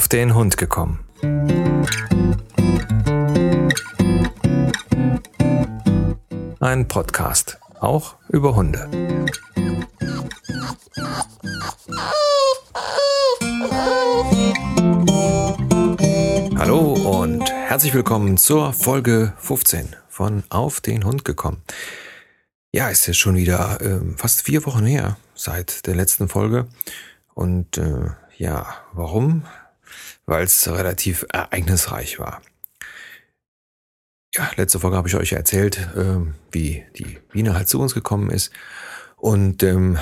auf den Hund gekommen. Ein Podcast, auch über Hunde. Hallo und herzlich willkommen zur Folge 15 von Auf den Hund gekommen. Ja, ist jetzt schon wieder äh, fast vier Wochen her seit der letzten Folge. Und äh, ja, warum? Weil es relativ ereignisreich war. Ja, letzte Folge habe ich euch erzählt, äh, wie die Biene halt zu uns gekommen ist. Und ähm,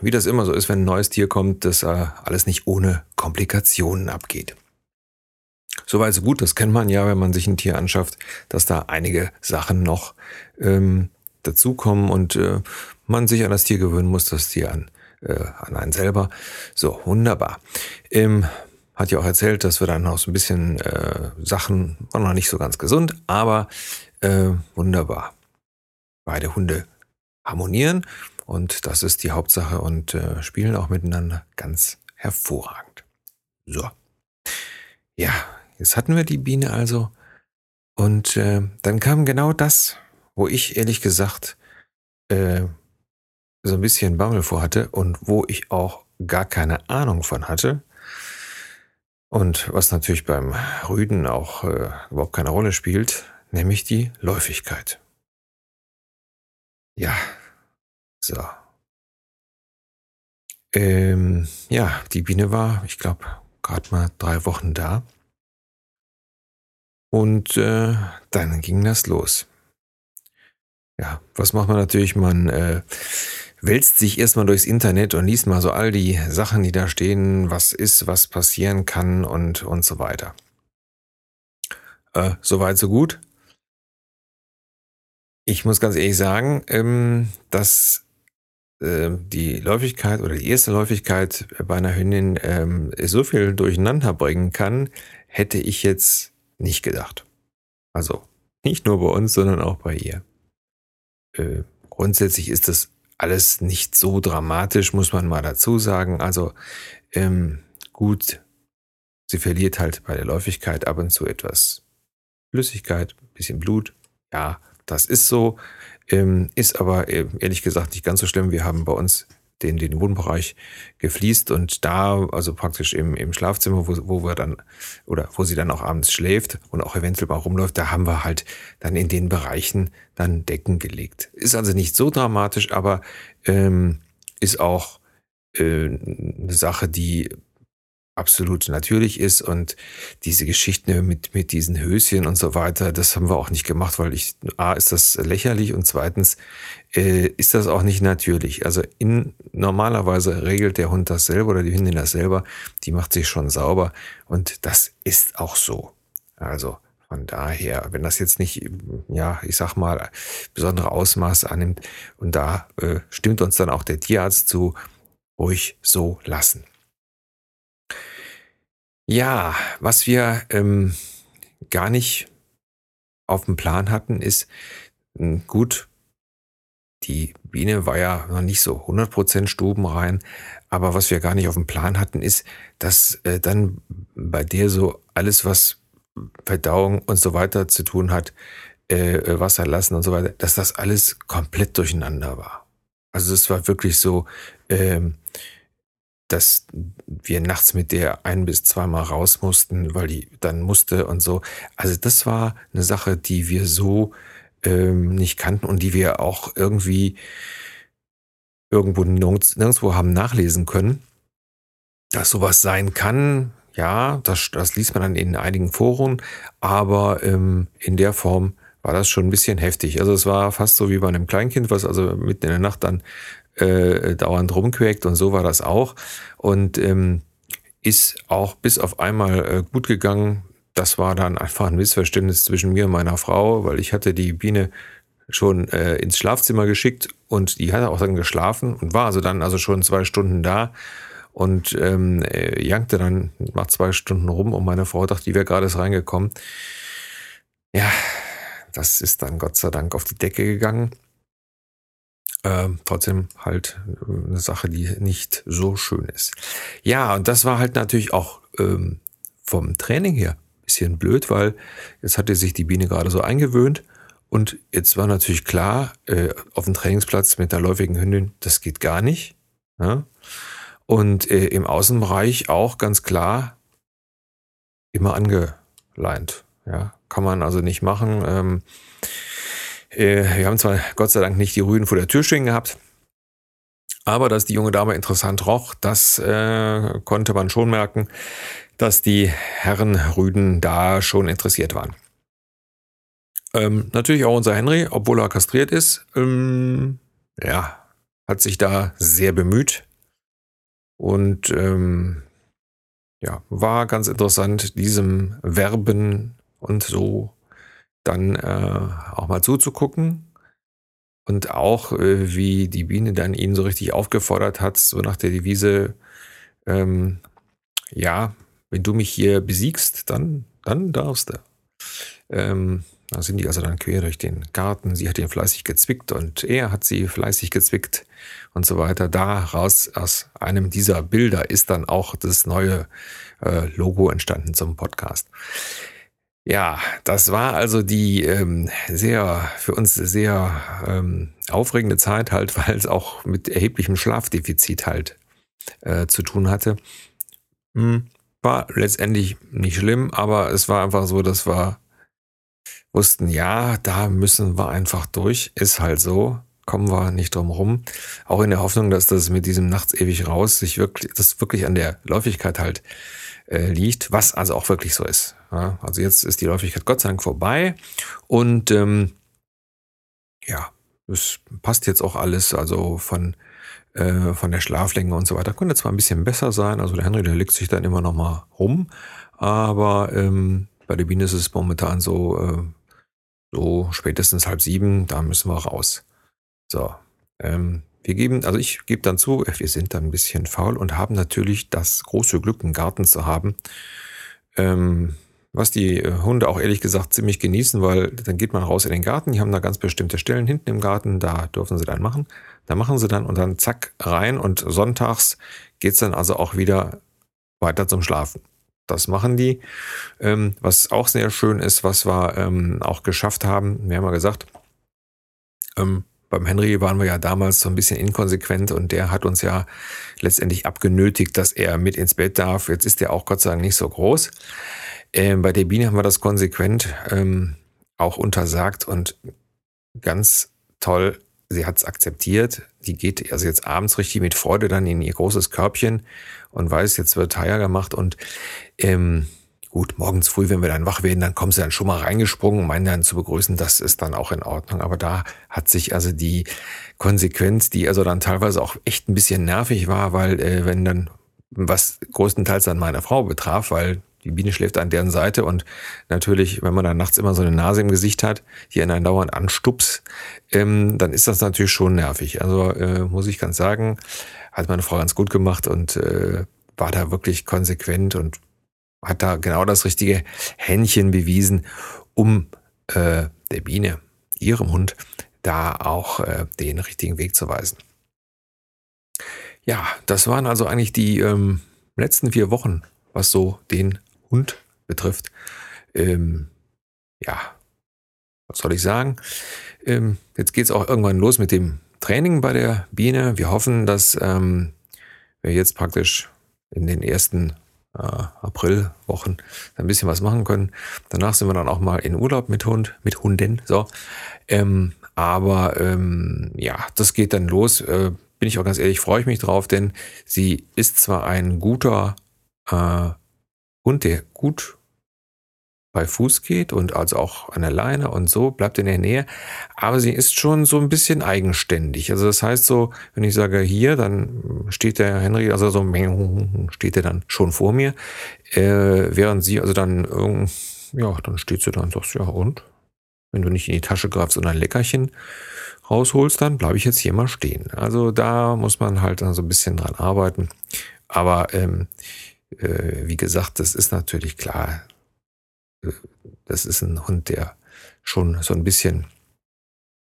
wie das immer so ist, wenn ein neues Tier kommt, dass äh, alles nicht ohne Komplikationen abgeht. Soweit so gut, das kennt man ja, wenn man sich ein Tier anschafft, dass da einige Sachen noch ähm, dazukommen und äh, man sich an das Tier gewöhnen muss, das Tier an, äh, an einen selber. So, wunderbar. Ähm, hat ja auch erzählt, dass wir dann noch so ein bisschen äh, Sachen, war noch nicht so ganz gesund, aber äh, wunderbar. Beide Hunde harmonieren und das ist die Hauptsache und äh, spielen auch miteinander ganz hervorragend. So. Ja, jetzt hatten wir die Biene also und äh, dann kam genau das, wo ich ehrlich gesagt äh, so ein bisschen Bammel vorhatte und wo ich auch gar keine Ahnung von hatte. Und was natürlich beim Rüden auch äh, überhaupt keine Rolle spielt, nämlich die Läufigkeit. Ja, so. Ähm, ja, die Biene war, ich glaube, gerade mal drei Wochen da. Und äh, dann ging das los. Ja, was macht man natürlich? Man äh, wälzt sich erstmal durchs Internet und liest mal so all die Sachen, die da stehen, was ist, was passieren kann und, und so weiter. Äh, Soweit, so gut. Ich muss ganz ehrlich sagen, ähm, dass äh, die Läufigkeit oder die erste Läufigkeit bei einer Hündin ähm, so viel durcheinander bringen kann, hätte ich jetzt nicht gedacht. Also nicht nur bei uns, sondern auch bei ihr. Äh, grundsätzlich ist das alles nicht so dramatisch, muss man mal dazu sagen. Also ähm, gut, sie verliert halt bei der Läufigkeit ab und zu etwas Flüssigkeit, bisschen Blut. Ja, das ist so. Ähm, ist aber äh, ehrlich gesagt nicht ganz so schlimm. Wir haben bei uns den, den Wohnbereich gefliest und da, also praktisch im, im Schlafzimmer, wo, wo wir dann, oder wo sie dann auch abends schläft und auch eventuell mal rumläuft, da haben wir halt dann in den Bereichen dann Decken gelegt. Ist also nicht so dramatisch, aber ähm, ist auch äh, eine Sache, die absolut natürlich ist und diese Geschichten mit, mit diesen Höschen und so weiter, das haben wir auch nicht gemacht, weil ich, A, ist das lächerlich und zweitens äh, ist das auch nicht natürlich. Also in, normalerweise regelt der Hund das selber oder die Hündin das selber, die macht sich schon sauber und das ist auch so. Also von daher, wenn das jetzt nicht, ja, ich sag mal, besondere Ausmaße annimmt und da äh, stimmt uns dann auch der Tierarzt zu, ruhig so lassen. Ja, was wir ähm, gar nicht auf dem Plan hatten, ist hm, gut, die Biene war ja noch nicht so 100% stubenrein, aber was wir gar nicht auf dem Plan hatten, ist, dass äh, dann bei der so alles, was Verdauung und so weiter zu tun hat, äh, äh Wasser lassen und so weiter, dass das alles komplett durcheinander war. Also es war wirklich so, ähm, dass wir nachts mit der ein bis zweimal raus mussten, weil die dann musste und so. Also das war eine Sache, die wir so ähm, nicht kannten und die wir auch irgendwie irgendwo nirgends, nirgendwo haben nachlesen können. Dass sowas sein kann, ja, das, das liest man dann in einigen Foren, aber ähm, in der Form war das schon ein bisschen heftig. Also es war fast so wie bei einem Kleinkind, was also mitten in der Nacht dann äh, dauernd rumquäkt und so war das auch. Und ähm, ist auch bis auf einmal äh, gut gegangen. Das war dann einfach ein Missverständnis zwischen mir und meiner Frau, weil ich hatte die Biene schon äh, ins Schlafzimmer geschickt und die hatte auch dann geschlafen und war also dann also schon zwei Stunden da und ähm, äh, jankte dann nach zwei Stunden rum und meine Frau dachte, die wäre gerade reingekommen. Ja, das ist dann Gott sei Dank auf die Decke gegangen. Ähm, trotzdem halt eine Sache, die nicht so schön ist. Ja, und das war halt natürlich auch ähm, vom Training her ein bisschen blöd, weil jetzt hatte sich die Biene gerade so eingewöhnt und jetzt war natürlich klar, äh, auf dem Trainingsplatz mit der läufigen Hündin, das geht gar nicht. Ja? Und äh, im Außenbereich auch ganz klar immer angeleint. Ja, kann man also nicht machen. Ähm, äh, wir haben zwar Gott sei Dank nicht die Rüden vor der Tür stehen gehabt, aber dass die junge Dame interessant roch, das äh, konnte man schon merken, dass die Herren Rüden da schon interessiert waren. Ähm, natürlich auch unser Henry, obwohl er kastriert ist, ähm, ja, hat sich da sehr bemüht und ähm, ja, war ganz interessant, diesem Werben und so dann äh, auch mal zuzugucken. Und auch, äh, wie die Biene dann ihn so richtig aufgefordert hat, so nach der Devise, ähm, ja, wenn du mich hier besiegst, dann, dann darfst du. Ähm, da sind die also dann quer durch den Garten. Sie hat ihn fleißig gezwickt und er hat sie fleißig gezwickt und so weiter. Daraus, aus einem dieser Bilder ist dann auch das neue äh, Logo entstanden zum Podcast. Ja, das war also die ähm, sehr, für uns sehr ähm, aufregende Zeit halt, weil es auch mit erheblichem Schlafdefizit halt äh, zu tun hatte. Hm, war letztendlich nicht schlimm, aber es war einfach so, dass wir wussten, ja, da müssen wir einfach durch, ist halt so, kommen wir nicht drum rum. Auch in der Hoffnung, dass das mit diesem nachts ewig raus sich wirklich, das wirklich an der Läufigkeit halt äh, liegt, was also auch wirklich so ist. Ja, also jetzt ist die Läufigkeit Gott sei Dank vorbei und ähm, ja, es passt jetzt auch alles, also von äh, von der Schlaflänge und so weiter. Könnte zwar ein bisschen besser sein, also der Henry, der legt sich dann immer noch mal rum, aber ähm, bei der Biene ist es momentan so, äh, so spätestens halb sieben, da müssen wir raus. So, ähm, wir geben, also ich gebe dann zu, wir sind dann ein bisschen faul und haben natürlich das große Glück, einen Garten zu haben. Ähm, was die äh, Hunde auch ehrlich gesagt ziemlich genießen, weil dann geht man raus in den Garten, die haben da ganz bestimmte Stellen hinten im Garten, da dürfen sie dann machen. Da machen sie dann und dann zack rein und sonntags geht's dann also auch wieder weiter zum Schlafen. Das machen die. Ähm, was auch sehr schön ist, was wir ähm, auch geschafft haben, wir haben ja gesagt, ähm, beim Henry waren wir ja damals so ein bisschen inkonsequent und der hat uns ja letztendlich abgenötigt, dass er mit ins Bett darf. Jetzt ist er auch Gott sei Dank nicht so groß. Ähm, bei der Biene haben wir das konsequent ähm, auch untersagt und ganz toll, sie hat es akzeptiert. Die geht also jetzt abends richtig mit Freude dann in ihr großes Körbchen und weiß, jetzt wird Teier gemacht und ähm, Gut, morgens früh, wenn wir dann wach werden, dann kommen sie dann schon mal reingesprungen, um einen dann zu begrüßen. Das ist dann auch in Ordnung. Aber da hat sich also die Konsequenz, die also dann teilweise auch echt ein bisschen nervig war, weil äh, wenn dann, was größtenteils dann meine Frau betraf, weil die Biene schläft an deren Seite und natürlich, wenn man dann nachts immer so eine Nase im Gesicht hat, die einen dauernd anstups, ähm, dann ist das natürlich schon nervig. Also äh, muss ich ganz sagen, hat meine Frau ganz gut gemacht und äh, war da wirklich konsequent und hat da genau das richtige Händchen bewiesen, um äh, der Biene, ihrem Hund, da auch äh, den richtigen Weg zu weisen. Ja, das waren also eigentlich die ähm, letzten vier Wochen, was so den Hund betrifft. Ähm, ja, was soll ich sagen? Ähm, jetzt geht es auch irgendwann los mit dem Training bei der Biene. Wir hoffen, dass ähm, wir jetzt praktisch in den ersten äh, Aprilwochen ein bisschen was machen können. Danach sind wir dann auch mal in Urlaub mit Hund, mit Hunden. So. Ähm, aber ähm, ja, das geht dann los. Äh, bin ich auch ganz ehrlich, freue ich mich drauf, denn sie ist zwar ein guter äh, Hund, der gut bei Fuß geht und also auch an der Leine und so, bleibt in der Nähe. Aber sie ist schon so ein bisschen eigenständig. Also das heißt so, wenn ich sage hier, dann steht der Henry, also so steht er dann schon vor mir. Äh, während sie also dann, ja, dann steht sie dann und sagt, ja und? Wenn du nicht in die Tasche greifst und ein Leckerchen rausholst, dann bleibe ich jetzt hier mal stehen. Also da muss man halt dann so ein bisschen dran arbeiten. Aber ähm, äh, wie gesagt, das ist natürlich klar, das ist ein Hund, der schon so ein bisschen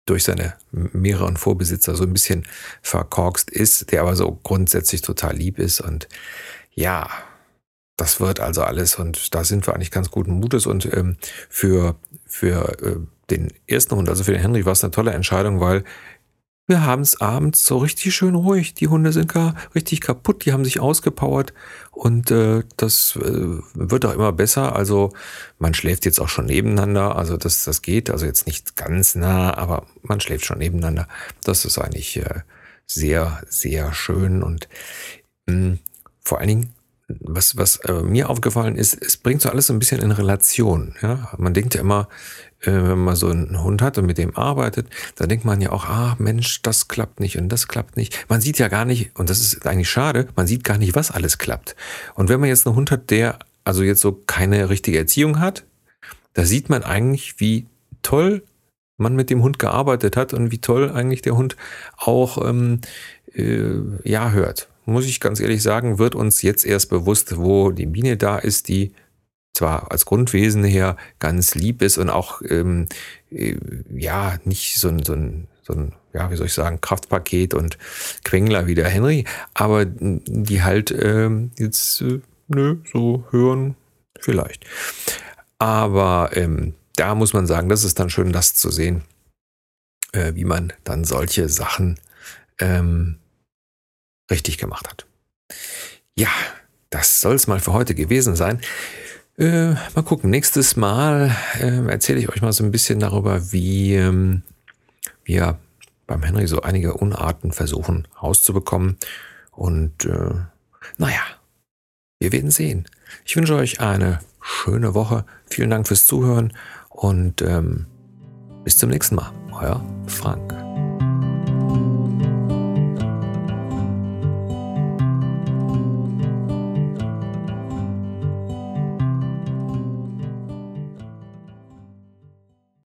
durch seine mehreren Vorbesitzer so ein bisschen verkorkst ist, der aber so grundsätzlich total lieb ist. Und ja, das wird also alles. Und da sind wir eigentlich ganz guten Mutes. Und ähm, für, für äh, den ersten Hund, also für den Henry, war es eine tolle Entscheidung, weil wir haben es abends so richtig schön ruhig. Die Hunde sind gar richtig kaputt, die haben sich ausgepowert und äh, das äh, wird auch immer besser. Also man schläft jetzt auch schon nebeneinander, also das, das geht, also jetzt nicht ganz nah, aber man schläft schon nebeneinander. Das ist eigentlich äh, sehr, sehr schön und mh, hm, vor allen Dingen was, was äh, mir aufgefallen ist, es bringt so alles so ein bisschen in Relation. Ja? Man denkt ja immer, äh, wenn man so einen Hund hat und mit dem arbeitet, dann denkt man ja auch, ah Mensch, das klappt nicht und das klappt nicht. Man sieht ja gar nicht, und das ist eigentlich schade, man sieht gar nicht, was alles klappt. Und wenn man jetzt einen Hund hat, der also jetzt so keine richtige Erziehung hat, da sieht man eigentlich, wie toll man mit dem Hund gearbeitet hat und wie toll eigentlich der Hund auch ähm, äh, ja hört muss ich ganz ehrlich sagen, wird uns jetzt erst bewusst, wo die Biene da ist, die zwar als Grundwesen her ganz lieb ist und auch ähm, äh, ja nicht so ein, so ein, so ein, ja, wie soll ich sagen, Kraftpaket und Quengler wie der Henry, aber die halt ähm, jetzt, äh, nö, so hören vielleicht. Aber ähm, da muss man sagen, das ist dann schön, das zu sehen, äh, wie man dann solche Sachen ähm, richtig gemacht hat. Ja, das soll es mal für heute gewesen sein. Äh, mal gucken, nächstes Mal äh, erzähle ich euch mal so ein bisschen darüber, wie ähm, wir beim Henry so einige Unarten versuchen rauszubekommen. Und äh, naja, wir werden sehen. Ich wünsche euch eine schöne Woche. Vielen Dank fürs Zuhören und ähm, bis zum nächsten Mal. Euer Frank.